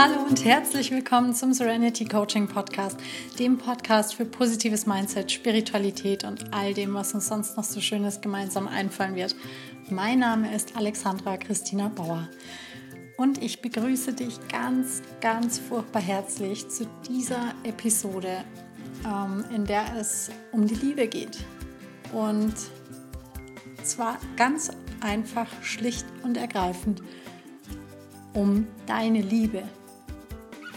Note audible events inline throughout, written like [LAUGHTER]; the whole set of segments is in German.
Hallo und herzlich willkommen zum Serenity Coaching Podcast, dem Podcast für positives Mindset, Spiritualität und all dem, was uns sonst noch so Schönes gemeinsam einfallen wird. Mein Name ist Alexandra Christina Bauer und ich begrüße dich ganz, ganz furchtbar herzlich zu dieser Episode, ähm, in der es um die Liebe geht. Und zwar ganz einfach, schlicht und ergreifend um deine Liebe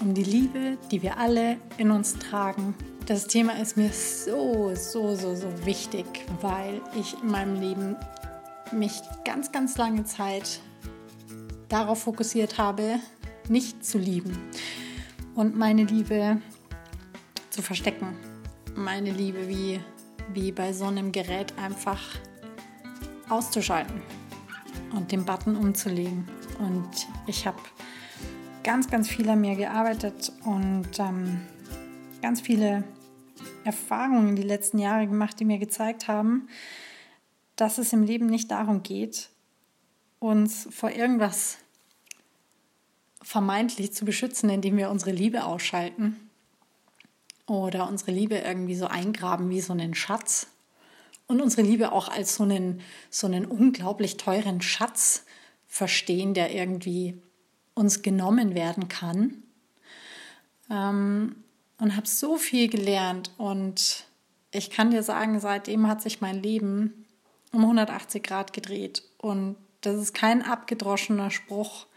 um die Liebe, die wir alle in uns tragen. Das Thema ist mir so, so, so, so wichtig, weil ich in meinem Leben mich ganz, ganz lange Zeit darauf fokussiert habe, nicht zu lieben und meine Liebe zu verstecken. Meine Liebe wie, wie bei so einem Gerät einfach auszuschalten und den Button umzulegen. Und ich habe ganz, ganz viel an mir gearbeitet und ähm, ganz viele Erfahrungen die letzten Jahre gemacht, die mir gezeigt haben, dass es im Leben nicht darum geht, uns vor irgendwas vermeintlich zu beschützen, indem wir unsere Liebe ausschalten oder unsere Liebe irgendwie so eingraben wie so einen Schatz und unsere Liebe auch als so einen, so einen unglaublich teuren Schatz verstehen, der irgendwie uns genommen werden kann. Ähm, und habe so viel gelernt und ich kann dir sagen, seitdem hat sich mein Leben um 180 Grad gedreht. Und das ist kein abgedroschener Spruch,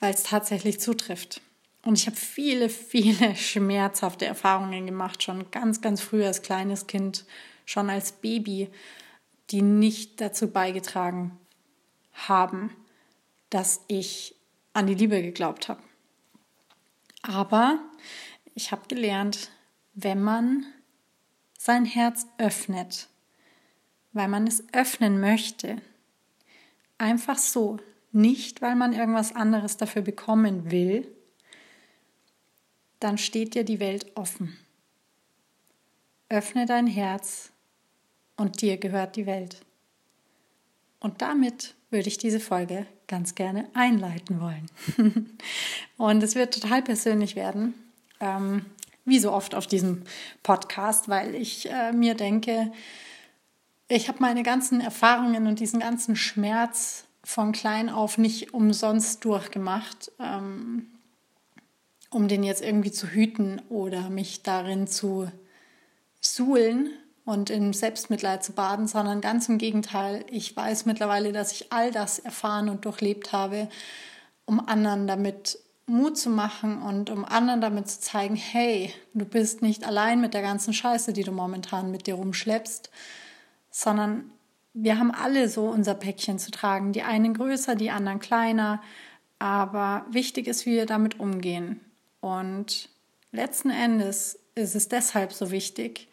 weil es tatsächlich zutrifft. Und ich habe viele, viele [LAUGHS] schmerzhafte Erfahrungen gemacht, schon ganz, ganz früh als kleines Kind, schon als Baby, die nicht dazu beigetragen haben, dass ich an die Liebe geglaubt habe. Aber ich habe gelernt, wenn man sein Herz öffnet, weil man es öffnen möchte, einfach so, nicht weil man irgendwas anderes dafür bekommen will, dann steht dir die Welt offen. Öffne dein Herz und dir gehört die Welt. Und damit würde ich diese Folge ganz gerne einleiten wollen. [LAUGHS] und es wird total persönlich werden, ähm, wie so oft auf diesem Podcast, weil ich äh, mir denke, ich habe meine ganzen Erfahrungen und diesen ganzen Schmerz von klein auf nicht umsonst durchgemacht, ähm, um den jetzt irgendwie zu hüten oder mich darin zu suhlen, und in Selbstmitleid zu baden, sondern ganz im Gegenteil. Ich weiß mittlerweile, dass ich all das erfahren und durchlebt habe, um anderen damit Mut zu machen und um anderen damit zu zeigen, hey, du bist nicht allein mit der ganzen Scheiße, die du momentan mit dir rumschleppst, sondern wir haben alle so unser Päckchen zu tragen. Die einen größer, die anderen kleiner. Aber wichtig ist, wie wir damit umgehen. Und letzten Endes ist es deshalb so wichtig,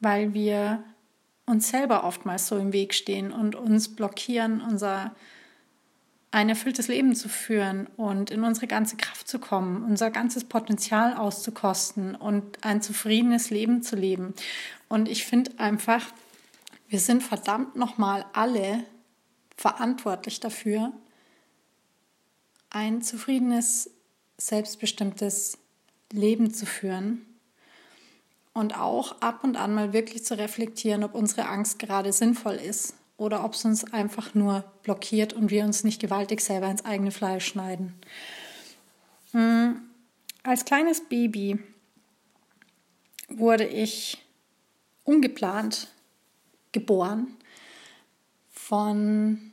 weil wir uns selber oftmals so im Weg stehen und uns blockieren, unser ein erfülltes Leben zu führen und in unsere ganze Kraft zu kommen, unser ganzes Potenzial auszukosten und ein zufriedenes Leben zu leben. Und ich finde einfach, wir sind verdammt nochmal alle verantwortlich dafür, ein zufriedenes, selbstbestimmtes Leben zu führen und auch ab und an mal wirklich zu reflektieren, ob unsere Angst gerade sinnvoll ist oder ob es uns einfach nur blockiert und wir uns nicht gewaltig selber ins eigene Fleisch schneiden. Hm, als kleines Baby wurde ich ungeplant geboren, von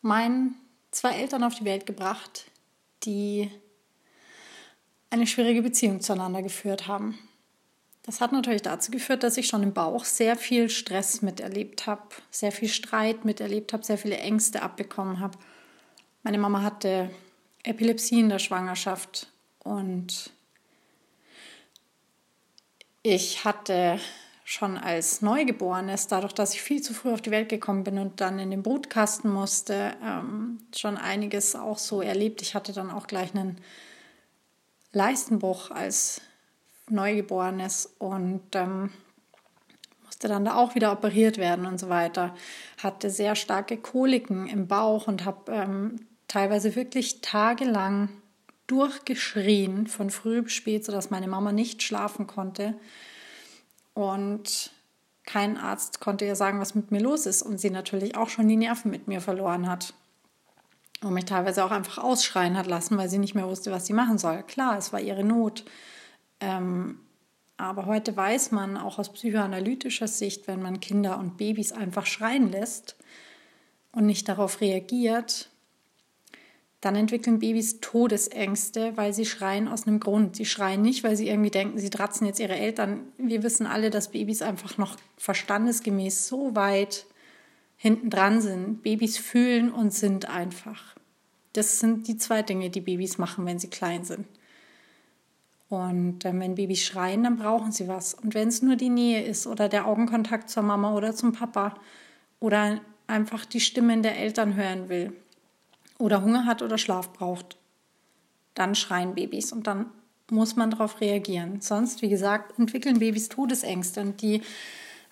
meinen zwei Eltern auf die Welt gebracht, die eine schwierige Beziehung zueinander geführt haben. Das hat natürlich dazu geführt, dass ich schon im Bauch sehr viel Stress miterlebt habe, sehr viel Streit miterlebt habe, sehr viele Ängste abbekommen habe. Meine Mama hatte Epilepsie in der Schwangerschaft und ich hatte schon als Neugeborenes, dadurch, dass ich viel zu früh auf die Welt gekommen bin und dann in den Brutkasten musste, ähm, schon einiges auch so erlebt. Ich hatte dann auch gleich einen Leistenbruch als Neugeborenes und ähm, musste dann da auch wieder operiert werden und so weiter. Hatte sehr starke Koliken im Bauch und habe ähm, teilweise wirklich tagelang durchgeschrien von früh bis spät, sodass meine Mama nicht schlafen konnte. Und kein Arzt konnte ihr sagen, was mit mir los ist. Und sie natürlich auch schon die Nerven mit mir verloren hat. Und mich teilweise auch einfach ausschreien hat lassen, weil sie nicht mehr wusste, was sie machen soll. Klar, es war ihre Not. Ähm, aber heute weiß man auch aus psychoanalytischer Sicht, wenn man Kinder und Babys einfach schreien lässt und nicht darauf reagiert, dann entwickeln Babys Todesängste, weil sie schreien aus einem Grund. Sie schreien nicht, weil sie irgendwie denken, sie dratzen jetzt ihre Eltern. Wir wissen alle, dass Babys einfach noch verstandesgemäß so weit hinten dran sind. Babys fühlen und sind einfach. Das sind die zwei Dinge, die Babys machen, wenn sie klein sind. Und äh, wenn Babys schreien, dann brauchen sie was. Und wenn es nur die Nähe ist oder der Augenkontakt zur Mama oder zum Papa oder einfach die Stimmen der Eltern hören will, oder Hunger hat oder Schlaf braucht, dann schreien Babys und dann muss man darauf reagieren. Sonst, wie gesagt, entwickeln Babys Todesängste und die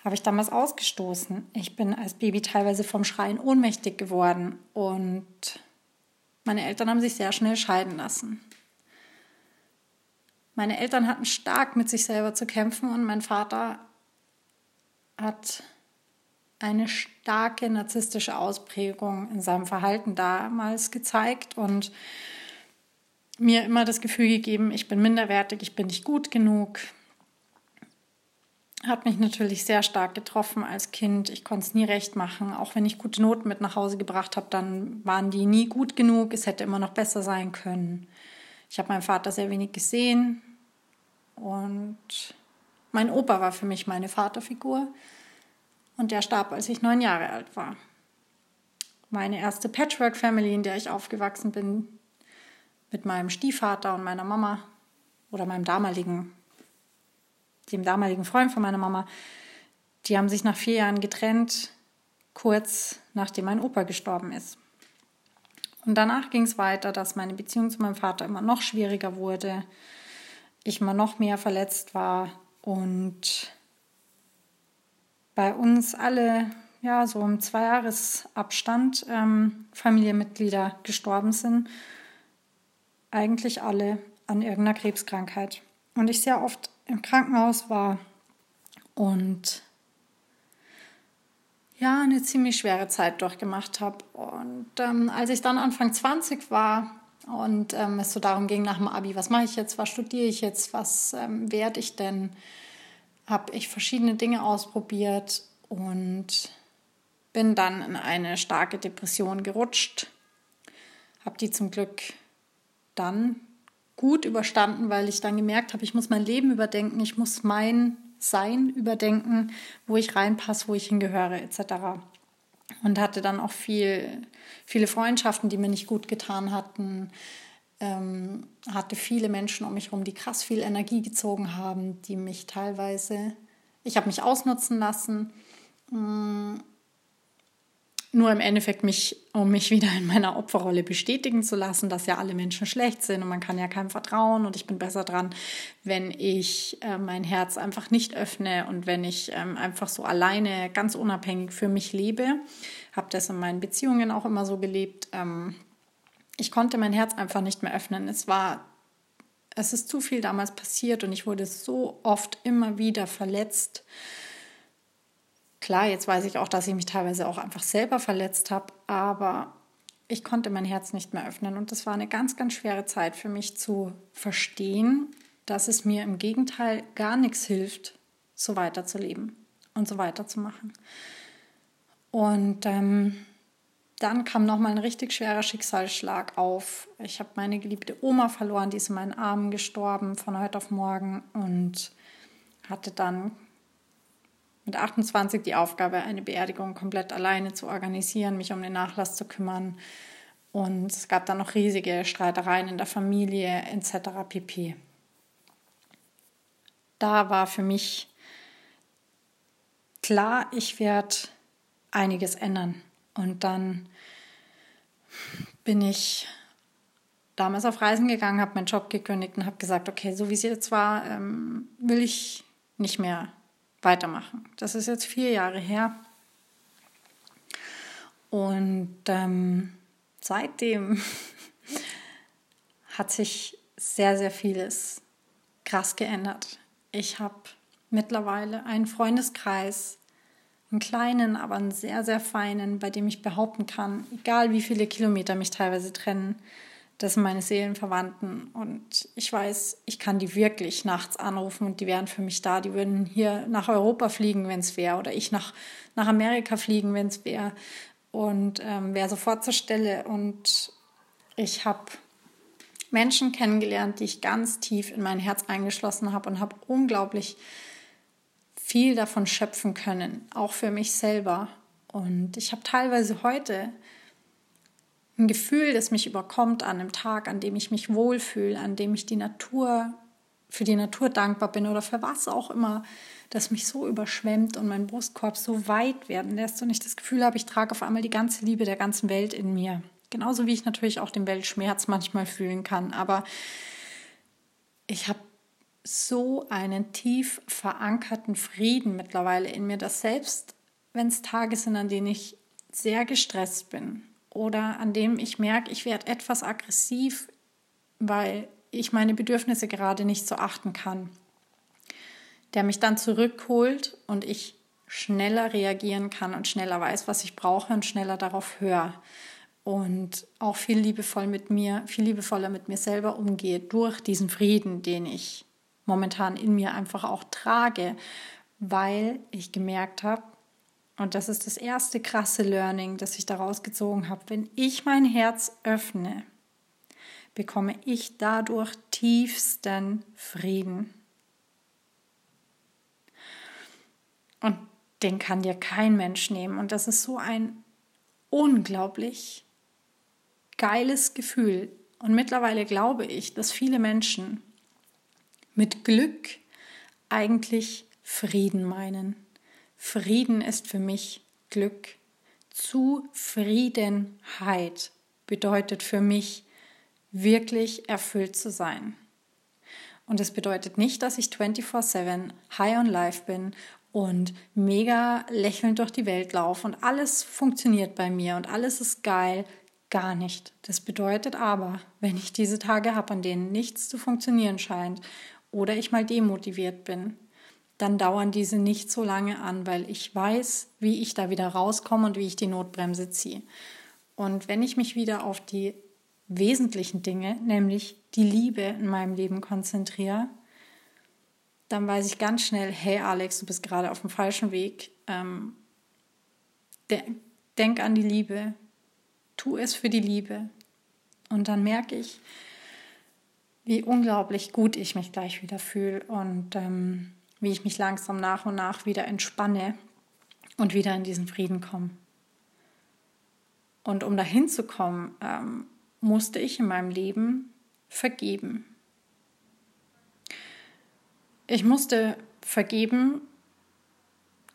habe ich damals ausgestoßen. Ich bin als Baby teilweise vom Schreien ohnmächtig geworden und meine Eltern haben sich sehr schnell scheiden lassen. Meine Eltern hatten stark mit sich selber zu kämpfen und mein Vater hat eine starke narzisstische Ausprägung in seinem Verhalten damals gezeigt und mir immer das Gefühl gegeben, ich bin minderwertig, ich bin nicht gut genug. Hat mich natürlich sehr stark getroffen als Kind. Ich konnte es nie recht machen. Auch wenn ich gute Noten mit nach Hause gebracht habe, dann waren die nie gut genug. Es hätte immer noch besser sein können. Ich habe meinen Vater sehr wenig gesehen und mein Opa war für mich meine Vaterfigur. Und der starb, als ich neun Jahre alt war. Meine erste Patchwork-Family, in der ich aufgewachsen bin, mit meinem Stiefvater und meiner Mama oder meinem damaligen, dem damaligen Freund von meiner Mama, die haben sich nach vier Jahren getrennt, kurz nachdem mein Opa gestorben ist. Und danach ging es weiter, dass meine Beziehung zu meinem Vater immer noch schwieriger wurde, ich immer noch mehr verletzt war und bei uns alle, ja, so im Zweijahresabstand ähm, Familienmitglieder gestorben sind. Eigentlich alle an irgendeiner Krebskrankheit. Und ich sehr oft im Krankenhaus war und ja, eine ziemlich schwere Zeit durchgemacht habe. Und ähm, als ich dann Anfang 20 war und ähm, es so darum ging nach dem Abi, was mache ich jetzt, was studiere ich jetzt, was ähm, werde ich denn, habe ich verschiedene Dinge ausprobiert und bin dann in eine starke Depression gerutscht. Habe die zum Glück dann gut überstanden, weil ich dann gemerkt habe, ich muss mein Leben überdenken, ich muss mein Sein überdenken, wo ich reinpasse, wo ich hingehöre etc. Und hatte dann auch viel, viele Freundschaften, die mir nicht gut getan hatten. Ähm, hatte viele Menschen um mich herum, die krass viel Energie gezogen haben, die mich teilweise, ich habe mich ausnutzen lassen Mm. Nur im Endeffekt mich, um mich wieder in meiner Opferrolle bestätigen zu lassen, dass ja alle Menschen schlecht sind und man kann ja keinem vertrauen und ich bin besser dran, wenn ich äh, mein Herz einfach nicht öffne und wenn ich ähm, einfach so alleine ganz unabhängig für mich lebe. Habe das in meinen Beziehungen auch immer so gelebt. Ähm, ich konnte mein Herz einfach nicht mehr öffnen. Es war es ist zu viel damals passiert und ich wurde so oft immer wieder verletzt Klar, jetzt weiß ich auch, dass ich mich teilweise auch einfach selber verletzt habe, aber ich konnte mein Herz nicht mehr öffnen und das war eine ganz, ganz schwere Zeit für mich zu verstehen, dass es mir im Gegenteil gar nichts hilft, so weiterzuleben und so weiterzumachen. Und ähm, dann kam nochmal ein richtig schwerer Schicksalsschlag auf. Ich habe meine geliebte Oma verloren, die ist in meinen Armen gestorben von heute auf morgen und hatte dann mit 28 die Aufgabe, eine Beerdigung komplett alleine zu organisieren, mich um den Nachlass zu kümmern. Und es gab dann noch riesige Streitereien in der Familie etc. pp. Da war für mich klar, ich werde einiges ändern. Und dann bin ich damals auf Reisen gegangen, habe meinen Job gekündigt und habe gesagt, okay, so wie es jetzt war, ähm, will ich nicht mehr weitermachen. Das ist jetzt vier Jahre her. Und ähm, seitdem [LAUGHS] hat sich sehr, sehr vieles krass geändert. Ich habe mittlerweile einen Freundeskreis, einen kleinen, aber einen sehr, sehr feinen, bei dem ich behaupten kann, egal wie viele Kilometer mich teilweise trennen, das sind meine Seelenverwandten und ich weiß, ich kann die wirklich nachts anrufen und die wären für mich da. Die würden hier nach Europa fliegen, wenn es wäre, oder ich nach, nach Amerika fliegen, wenn es wäre und ähm, wäre sofort zur Stelle. Und ich habe Menschen kennengelernt, die ich ganz tief in mein Herz eingeschlossen habe und habe unglaublich viel davon schöpfen können, auch für mich selber. Und ich habe teilweise heute ein Gefühl, das mich überkommt an einem Tag, an dem ich mich wohlfühle, an dem ich die Natur, für die Natur dankbar bin oder für was auch immer, das mich so überschwemmt und mein Brustkorb so weit werden lässt und ich das Gefühl habe, ich trage auf einmal die ganze Liebe der ganzen Welt in mir. Genauso wie ich natürlich auch den Weltschmerz manchmal fühlen kann. Aber ich habe so einen tief verankerten Frieden mittlerweile in mir, dass selbst wenn es Tage sind, an denen ich sehr gestresst bin oder an dem ich merke, ich werde etwas aggressiv, weil ich meine Bedürfnisse gerade nicht so achten kann, der mich dann zurückholt und ich schneller reagieren kann und schneller weiß, was ich brauche und schneller darauf höre und auch viel liebevoll mit mir, viel liebevoller mit mir selber umgehe durch diesen Frieden, den ich momentan in mir einfach auch trage, weil ich gemerkt habe, und das ist das erste krasse Learning, das ich daraus gezogen habe, wenn ich mein Herz öffne, bekomme ich dadurch tiefsten Frieden. Und den kann dir kein Mensch nehmen. Und das ist so ein unglaublich geiles Gefühl. Und mittlerweile glaube ich, dass viele Menschen mit Glück eigentlich Frieden meinen. Frieden ist für mich Glück. Zufriedenheit bedeutet für mich wirklich erfüllt zu sein. Und es bedeutet nicht, dass ich 24/7 high on life bin und mega lächelnd durch die Welt laufe und alles funktioniert bei mir und alles ist geil. Gar nicht. Das bedeutet aber, wenn ich diese Tage habe, an denen nichts zu funktionieren scheint oder ich mal demotiviert bin, dann dauern diese nicht so lange an, weil ich weiß, wie ich da wieder rauskomme und wie ich die Notbremse ziehe. Und wenn ich mich wieder auf die wesentlichen Dinge, nämlich die Liebe in meinem Leben konzentriere, dann weiß ich ganz schnell, hey Alex, du bist gerade auf dem falschen Weg. Ähm, de denk an die Liebe, tu es für die Liebe. Und dann merke ich, wie unglaublich gut ich mich gleich wieder fühle und ähm, wie ich mich langsam nach und nach wieder entspanne und wieder in diesen Frieden komme. Und um dahin zu kommen, ähm, musste ich in meinem Leben vergeben. Ich musste vergeben,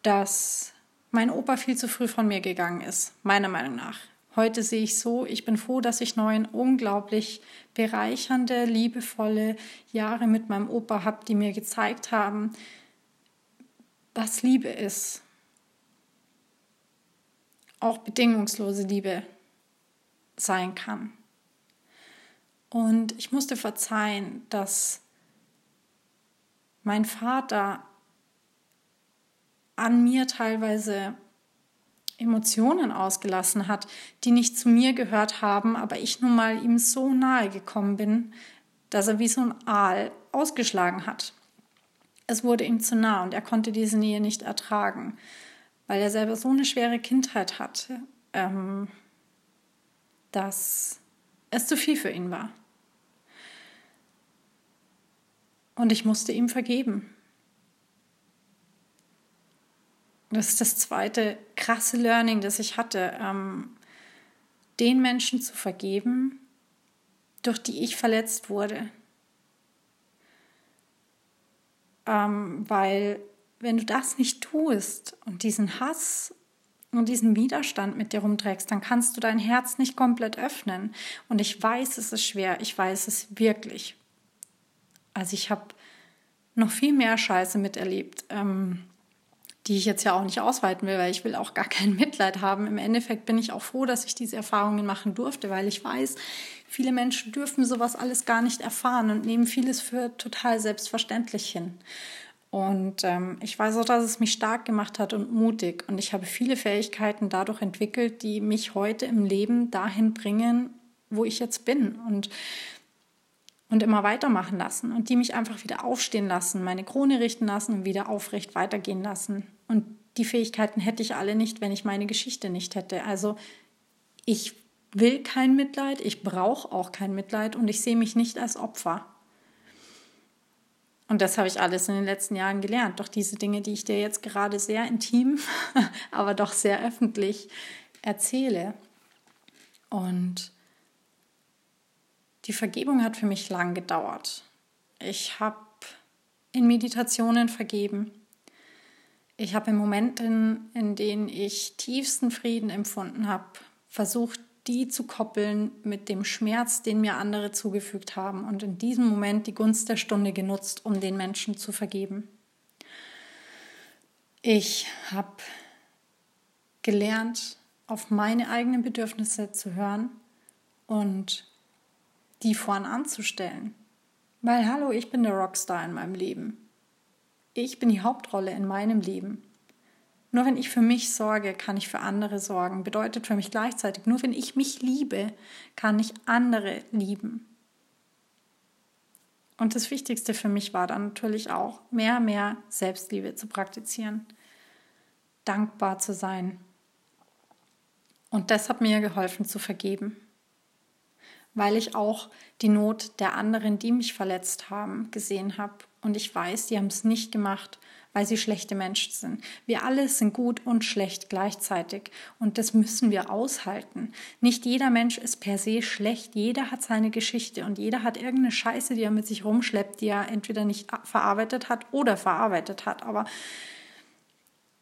dass mein Opa viel zu früh von mir gegangen ist, meiner Meinung nach. Heute sehe ich so, ich bin froh, dass ich neun unglaublich bereichernde, liebevolle Jahre mit meinem Opa habe, die mir gezeigt haben, was Liebe ist. Auch bedingungslose Liebe sein kann. Und ich musste verzeihen, dass mein Vater an mir teilweise Emotionen ausgelassen hat, die nicht zu mir gehört haben, aber ich nun mal ihm so nahe gekommen bin, dass er wie so ein Aal ausgeschlagen hat. Es wurde ihm zu nah und er konnte diese Nähe nicht ertragen, weil er selber so eine schwere Kindheit hatte, ähm, dass es zu viel für ihn war. Und ich musste ihm vergeben. Das ist das zweite krasse Learning, das ich hatte, ähm, den Menschen zu vergeben, durch die ich verletzt wurde. Ähm, weil wenn du das nicht tust und diesen Hass und diesen Widerstand mit dir rumträgst, dann kannst du dein Herz nicht komplett öffnen. Und ich weiß, es ist schwer, ich weiß es wirklich. Also ich habe noch viel mehr Scheiße miterlebt. Ähm, die ich jetzt ja auch nicht ausweiten will, weil ich will auch gar [LAUGHS] kein Mitleid haben. Im Endeffekt bin ich auch froh, dass ich diese Erfahrungen machen durfte, weil ich weiß, viele Menschen dürfen sowas alles gar nicht erfahren und nehmen vieles für total selbstverständlich hin. Und ähm, ich weiß auch, dass es mich stark gemacht hat und mutig. Und ich habe viele Fähigkeiten dadurch entwickelt, die mich heute im Leben dahin bringen, wo ich jetzt bin. Und und immer weitermachen lassen und die mich einfach wieder aufstehen lassen, meine Krone richten lassen und wieder aufrecht weitergehen lassen. Und die Fähigkeiten hätte ich alle nicht, wenn ich meine Geschichte nicht hätte. Also ich will kein Mitleid, ich brauche auch kein Mitleid und ich sehe mich nicht als Opfer. Und das habe ich alles in den letzten Jahren gelernt. Doch diese Dinge, die ich dir jetzt gerade sehr intim, [LAUGHS] aber doch sehr öffentlich erzähle. Und die Vergebung hat für mich lang gedauert. Ich habe in Meditationen vergeben. Ich habe in Momenten, in denen ich tiefsten Frieden empfunden habe, versucht, die zu koppeln mit dem Schmerz, den mir andere zugefügt haben und in diesem Moment die Gunst der Stunde genutzt, um den Menschen zu vergeben. Ich habe gelernt, auf meine eigenen Bedürfnisse zu hören und die vorn anzustellen. Weil, hallo, ich bin der Rockstar in meinem Leben. Ich bin die Hauptrolle in meinem Leben. Nur wenn ich für mich sorge, kann ich für andere sorgen. Bedeutet für mich gleichzeitig, nur wenn ich mich liebe, kann ich andere lieben. Und das Wichtigste für mich war dann natürlich auch, mehr, mehr Selbstliebe zu praktizieren, dankbar zu sein. Und das hat mir geholfen zu vergeben weil ich auch die Not der anderen, die mich verletzt haben, gesehen habe. Und ich weiß, die haben es nicht gemacht, weil sie schlechte Menschen sind. Wir alle sind gut und schlecht gleichzeitig. Und das müssen wir aushalten. Nicht jeder Mensch ist per se schlecht. Jeder hat seine Geschichte und jeder hat irgendeine Scheiße, die er mit sich rumschleppt, die er entweder nicht verarbeitet hat oder verarbeitet hat. Aber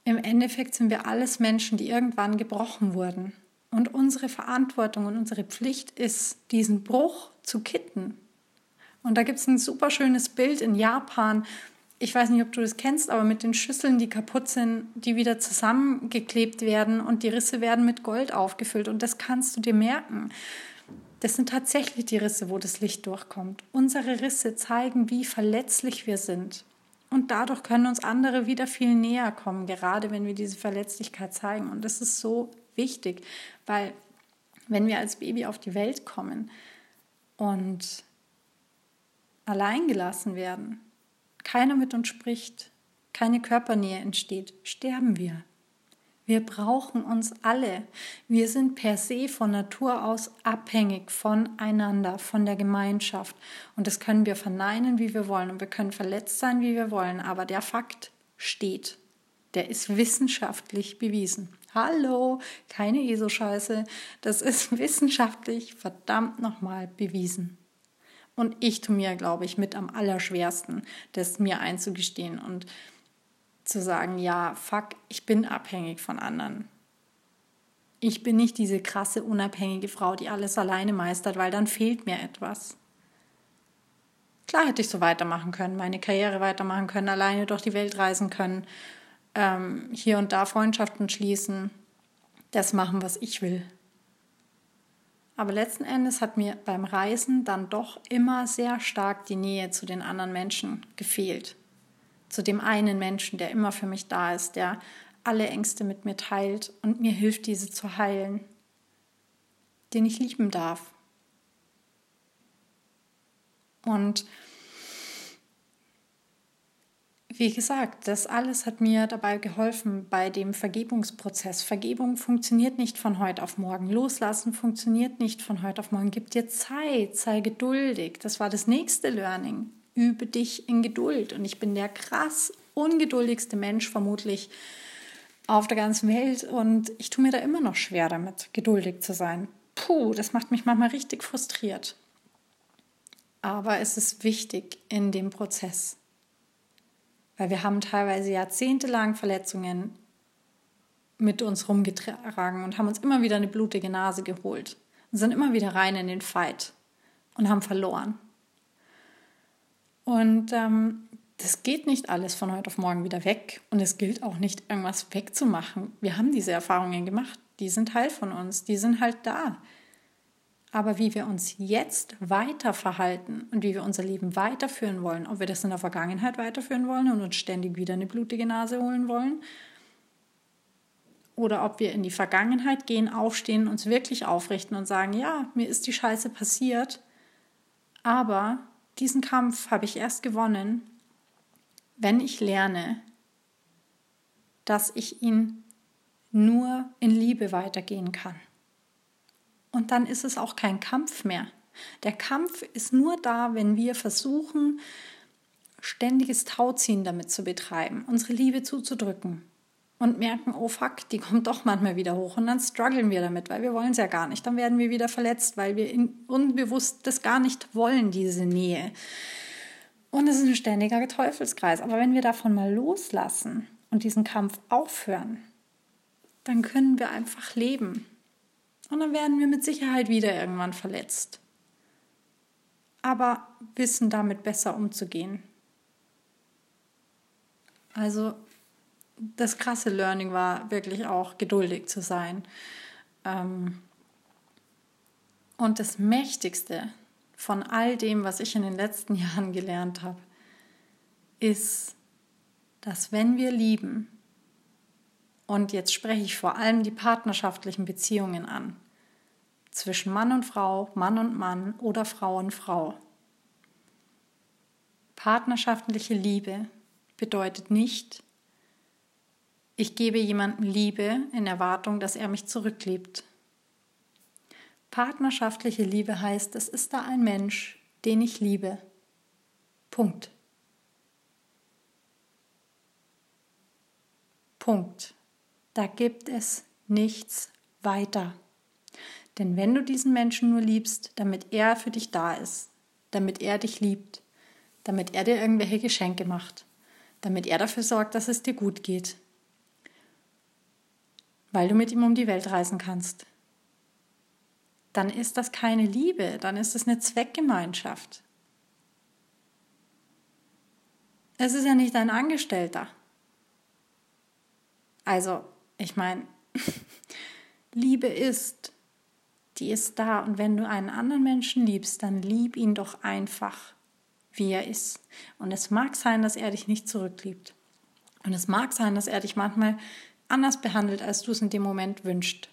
im Endeffekt sind wir alles Menschen, die irgendwann gebrochen wurden. Und unsere Verantwortung und unsere Pflicht ist, diesen Bruch zu kitten. Und da gibt es ein super schönes Bild in Japan. Ich weiß nicht, ob du das kennst, aber mit den Schüsseln, die kaputt sind, die wieder zusammengeklebt werden und die Risse werden mit Gold aufgefüllt. Und das kannst du dir merken. Das sind tatsächlich die Risse, wo das Licht durchkommt. Unsere Risse zeigen, wie verletzlich wir sind. Und dadurch können uns andere wieder viel näher kommen, gerade wenn wir diese Verletzlichkeit zeigen. Und das ist so wichtig, weil wenn wir als Baby auf die Welt kommen und allein gelassen werden, keiner mit uns spricht, keine Körpernähe entsteht, sterben wir. Wir brauchen uns alle. Wir sind per se von Natur aus abhängig voneinander, von der Gemeinschaft. Und das können wir verneinen, wie wir wollen. Und wir können verletzt sein, wie wir wollen. Aber der Fakt steht. Der ist wissenschaftlich bewiesen. Hallo, keine ESO-Scheiße. Das ist [LAUGHS] wissenschaftlich verdammt nochmal bewiesen. Und ich tue mir, glaube ich, mit am allerschwersten, das mir einzugestehen und zu sagen, ja, fuck, ich bin abhängig von anderen. Ich bin nicht diese krasse, unabhängige Frau, die alles alleine meistert, weil dann fehlt mir etwas. Klar hätte ich so weitermachen können, meine Karriere weitermachen können, alleine durch die Welt reisen können ähm, hier und da Freundschaften schließen, das machen, was ich will. Aber letzten Endes hat mir beim Reisen dann doch immer sehr stark die Nähe zu den anderen Menschen gefehlt. Zu dem einen Menschen, der immer für mich da ist, der alle Ängste mit mir teilt und mir hilft, diese zu heilen, den ich lieben darf. Und wie gesagt, das alles hat mir dabei geholfen bei dem Vergebungsprozess. Vergebung funktioniert nicht von heute auf morgen. Loslassen funktioniert nicht von heute auf morgen. Gib dir Zeit, sei geduldig. Das war das nächste Learning. Übe dich in Geduld. Und ich bin der krass ungeduldigste Mensch vermutlich auf der ganzen Welt. Und ich tue mir da immer noch schwer damit, geduldig zu sein. Puh, das macht mich manchmal richtig frustriert. Aber es ist wichtig in dem Prozess. Weil wir haben teilweise jahrzehntelang Verletzungen mit uns rumgetragen und haben uns immer wieder eine blutige Nase geholt und sind immer wieder rein in den Fight und haben verloren. Und ähm, das geht nicht alles von heute auf morgen wieder weg und es gilt auch nicht, irgendwas wegzumachen. Wir haben diese Erfahrungen gemacht, die sind Teil von uns, die sind halt da. Aber wie wir uns jetzt weiter verhalten und wie wir unser Leben weiterführen wollen, ob wir das in der Vergangenheit weiterführen wollen und uns ständig wieder eine blutige Nase holen wollen, oder ob wir in die Vergangenheit gehen, aufstehen, uns wirklich aufrichten und sagen, ja, mir ist die Scheiße passiert, aber diesen Kampf habe ich erst gewonnen, wenn ich lerne, dass ich ihn nur in Liebe weitergehen kann. Und dann ist es auch kein Kampf mehr. Der Kampf ist nur da, wenn wir versuchen, ständiges Tauziehen damit zu betreiben, unsere Liebe zuzudrücken und merken, oh fuck, die kommt doch manchmal wieder hoch und dann strugglen wir damit, weil wir wollen es ja gar nicht. Dann werden wir wieder verletzt, weil wir unbewusst das gar nicht wollen, diese Nähe. Und es ist ein ständiger Teufelskreis. Aber wenn wir davon mal loslassen und diesen Kampf aufhören, dann können wir einfach leben. Und dann werden wir mit Sicherheit wieder irgendwann verletzt. Aber wissen damit besser umzugehen. Also das krasse Learning war wirklich auch geduldig zu sein. Ähm, und das Mächtigste von all dem, was ich in den letzten [LAUGHS] Jahren gelernt habe, ist, dass wenn wir lieben, und jetzt spreche ich vor allem die partnerschaftlichen Beziehungen an, zwischen Mann und Frau, Mann und Mann oder Frau und Frau. Partnerschaftliche Liebe bedeutet nicht, ich gebe jemandem Liebe in Erwartung, dass er mich zurückliebt. Partnerschaftliche Liebe heißt, es ist da ein Mensch, den ich liebe. Punkt. Punkt. Da gibt es nichts weiter. Denn wenn du diesen Menschen nur liebst, damit er für dich da ist, damit er dich liebt, damit er dir irgendwelche Geschenke macht, damit er dafür sorgt, dass es dir gut geht, weil du mit ihm um die Welt reisen kannst, dann ist das keine Liebe, dann ist es eine Zweckgemeinschaft. Es ist ja nicht ein Angestellter. Also, ich meine, [LAUGHS] Liebe ist, die ist da. Und wenn du einen anderen Menschen liebst, dann lieb ihn doch einfach, wie er ist. Und es mag sein, dass er dich nicht zurückliebt. Und es mag sein, dass er dich manchmal anders behandelt, als du es in dem Moment wünschst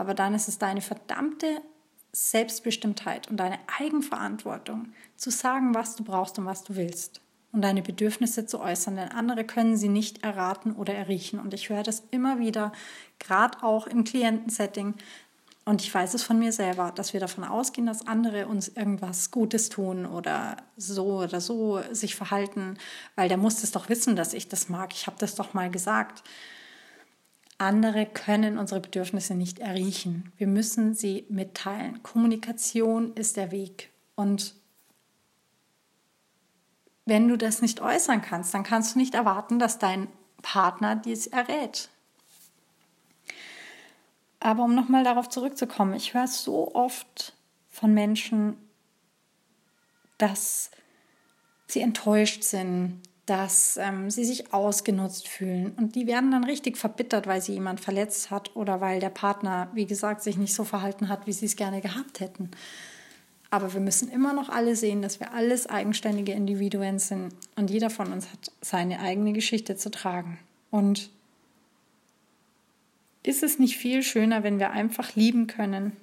aber dann ist es deine verdammte Selbstbestimmtheit und deine Eigenverantwortung, zu sagen, was du brauchst und was du willst und deine Bedürfnisse zu äußern, denn andere können sie nicht erraten oder erriechen. Und ich höre das immer wieder, gerade auch im Klientensetting. Und ich weiß es von mir selber, dass wir davon ausgehen, dass andere uns irgendwas Gutes tun oder so oder so sich verhalten, weil der muss es doch wissen, dass ich das mag. Ich habe das doch mal gesagt. Andere können unsere Bedürfnisse nicht erriechen. Wir müssen sie mitteilen. Kommunikation ist der Weg. Und wenn du das nicht äußern kannst, dann kannst du nicht erwarten, dass dein Partner dies errät. Aber um nochmal darauf zurückzukommen, ich höre so oft von Menschen, dass sie enttäuscht sind, dass ähm, sie sich ausgenutzt fühlen. Und die werden dann richtig verbittert, weil sie jemand verletzt hat oder weil der Partner, wie gesagt, sich nicht so verhalten hat, wie sie es gerne gehabt hätten. Aber wir müssen immer noch alle sehen, dass wir alles eigenständige Individuen sind und jeder von uns hat seine eigene Geschichte zu tragen. Und ist es nicht viel schöner, wenn wir einfach lieben können,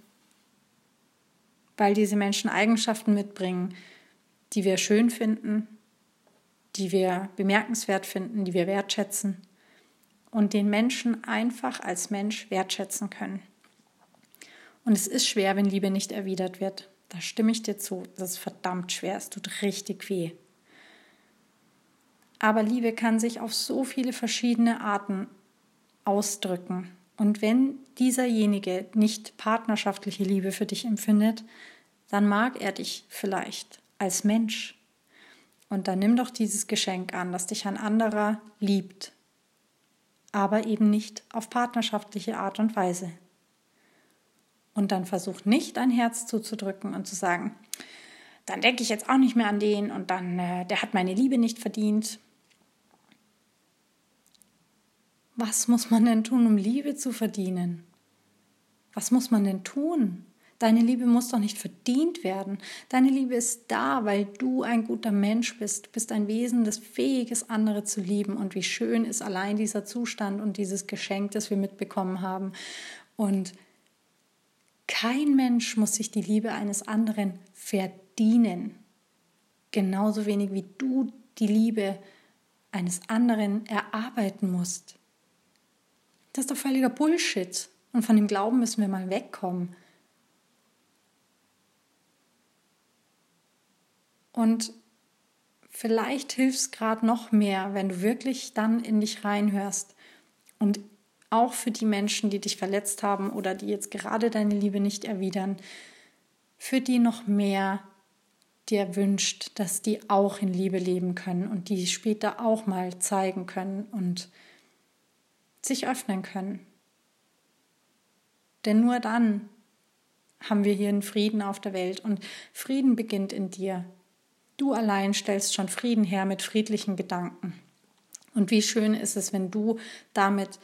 weil diese Menschen Eigenschaften mitbringen, die wir schön finden die wir bemerkenswert finden, die wir wertschätzen und den Menschen einfach als Mensch wertschätzen können. Und es ist schwer, wenn Liebe nicht erwidert wird. Da stimme ich dir zu. Das ist verdammt schwer. Es tut richtig weh. Aber Liebe kann sich auf so viele verschiedene Arten ausdrücken. Und wenn dieserjenige nicht partnerschaftliche Liebe für dich empfindet, dann mag er dich vielleicht als Mensch und dann nimm doch dieses Geschenk an, dass dich ein anderer liebt, aber eben nicht auf partnerschaftliche Art und Weise. Und dann versuch nicht dein Herz zuzudrücken und zu sagen, dann denke ich jetzt auch nicht mehr an den und dann, äh, der hat meine Liebe nicht verdient. Was muss man denn tun, um Liebe zu verdienen? Was muss man denn tun? Deine Liebe muss doch nicht verdient werden. Deine Liebe ist da, weil du ein guter Mensch bist. Du bist ein Wesen, das fähig ist, andere zu lieben. Und wie schön ist allein dieser Zustand und dieses Geschenk, das wir mitbekommen haben. Und kein Mensch muss sich die Liebe eines anderen verdienen. Genauso wenig wie du die Liebe eines anderen erarbeiten musst. Das ist doch völliger Bullshit. Und von dem Glauben müssen wir mal wegkommen. Und vielleicht hilft es gerade noch mehr, wenn du wirklich dann in dich reinhörst und auch für die Menschen, die dich verletzt haben oder die jetzt gerade deine Liebe nicht erwidern, für die noch mehr dir wünscht, dass die auch in Liebe leben können und die später auch mal zeigen können und sich öffnen können. Denn nur dann haben wir hier einen Frieden auf der Welt und Frieden beginnt in dir. Du allein stellst schon Frieden her mit friedlichen Gedanken. Und wie schön ist es, wenn du damit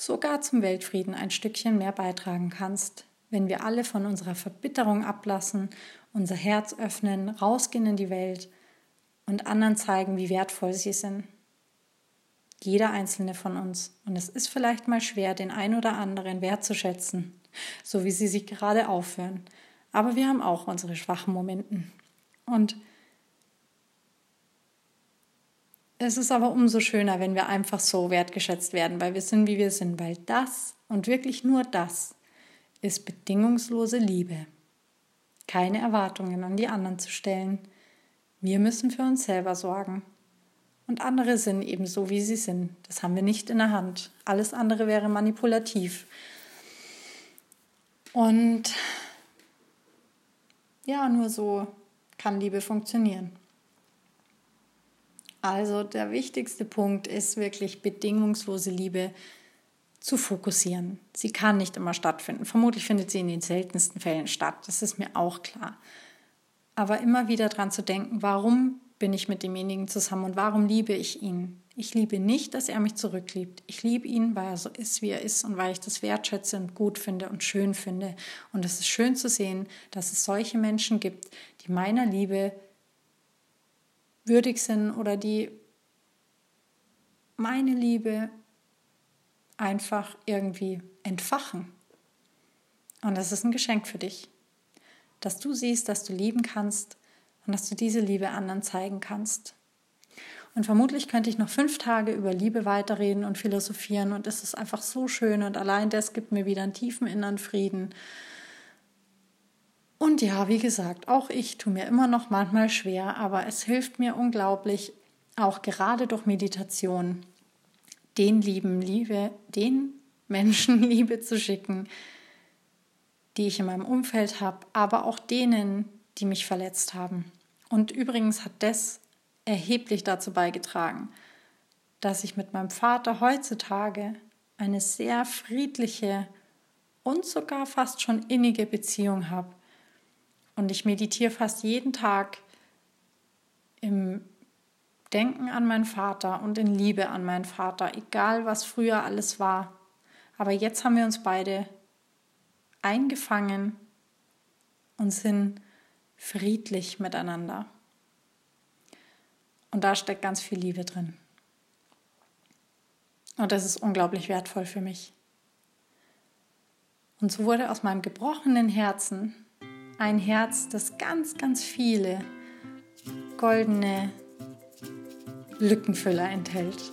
sogar zum Weltfrieden ein Stückchen mehr beitragen kannst, wenn wir alle von unserer Verbitterung ablassen, unser Herz öffnen, rausgehen in die Welt und anderen zeigen, wie wertvoll sie sind. Jeder einzelne von uns. Und es ist vielleicht mal schwer, den ein oder anderen wertzuschätzen, so wie sie sich gerade aufhören. Aber wir haben auch unsere schwachen Momenten. Und es ist aber umso schöner, wenn wir einfach so wertgeschätzt werden, weil wir sind, wie wir sind, weil das und wirklich nur das ist bedingungslose Liebe. Keine Erwartungen an die anderen zu stellen. Wir müssen für uns selber sorgen und andere sind eben so, wie sie sind. Das haben wir nicht in der Hand. Alles andere wäre manipulativ. Und ja, nur so kann Liebe funktionieren. Also der wichtigste Punkt ist wirklich bedingungslose Liebe zu fokussieren. Sie kann nicht immer stattfinden. Vermutlich findet sie in den seltensten Fällen statt. Das ist mir auch klar. Aber immer wieder daran zu denken, warum bin ich mit demjenigen zusammen und warum liebe ich ihn? Ich liebe nicht, dass er mich zurückliebt. Ich liebe ihn, weil er so ist, wie er ist und weil ich das wertschätze und gut finde und schön finde. Und es ist schön zu sehen, dass es solche Menschen gibt, die meiner Liebe würdig sind oder die meine Liebe einfach irgendwie entfachen. Und das ist ein Geschenk für dich, dass du siehst, dass du lieben kannst und dass du diese Liebe anderen zeigen kannst. Und vermutlich könnte ich noch fünf Tage über Liebe weiterreden und philosophieren und es ist einfach so schön und allein das gibt mir wieder einen tiefen inneren Frieden. Und ja, wie gesagt, auch ich tue mir immer noch manchmal schwer, aber es hilft mir unglaublich, auch gerade durch Meditation, den lieben Liebe, den Menschen [LAUGHS] Liebe zu schicken, die ich in meinem Umfeld habe, aber auch denen, die mich verletzt haben. Und übrigens hat das erheblich dazu beigetragen, dass ich mit meinem Vater heutzutage eine sehr friedliche und sogar fast schon innige Beziehung habe. Und ich meditiere fast jeden Tag im Denken an meinen Vater und in Liebe an meinen Vater, egal was früher alles war. Aber jetzt haben wir uns beide eingefangen und sind friedlich miteinander. Und da steckt ganz viel Liebe drin. Und das ist unglaublich wertvoll für mich. Und so wurde aus meinem gebrochenen Herzen ein Herz, das ganz, ganz viele goldene Lückenfüller enthält.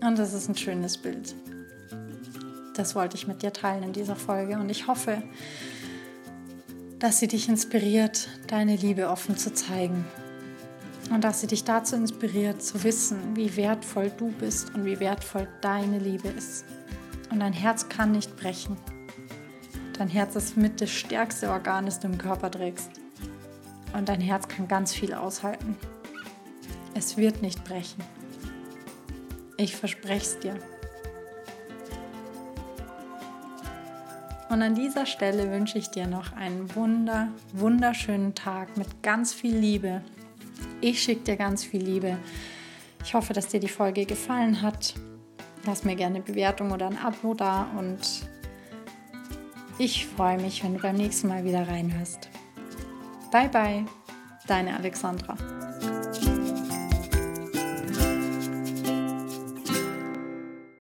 Und das ist ein schönes Bild. Das wollte ich mit dir teilen in dieser Folge. Und ich hoffe, dass sie dich inspiriert, deine Liebe offen zu zeigen. Und dass sie dich dazu inspiriert, zu wissen, wie wertvoll du bist und wie wertvoll deine Liebe ist. Und dein Herz kann nicht brechen. Dein Herz ist mit das stärkste Organ, das du im Körper trägst. Und dein Herz kann ganz viel aushalten. Es wird nicht brechen. Ich verspreche es dir. Und an dieser Stelle wünsche ich dir noch einen wunder, wunderschönen Tag mit ganz viel Liebe. Ich schicke dir ganz viel Liebe. Ich hoffe, dass dir die Folge gefallen hat. Lass mir gerne eine Bewertung oder ein Abo da und ich freue mich, wenn du beim nächsten Mal wieder reinhörst. Bye bye, deine Alexandra.